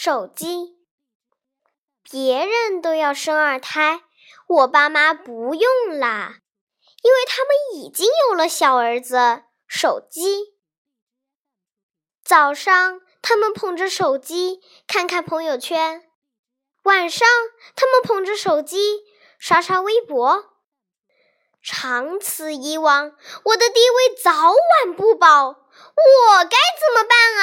手机。别人都要生二胎我爸妈不用啦因为他们已经有了小儿子手机。早上他们捧着手机看看朋友圈晚上他们捧着手机刷刷微博。长此以往我的地位早晚不保我该怎么办啊？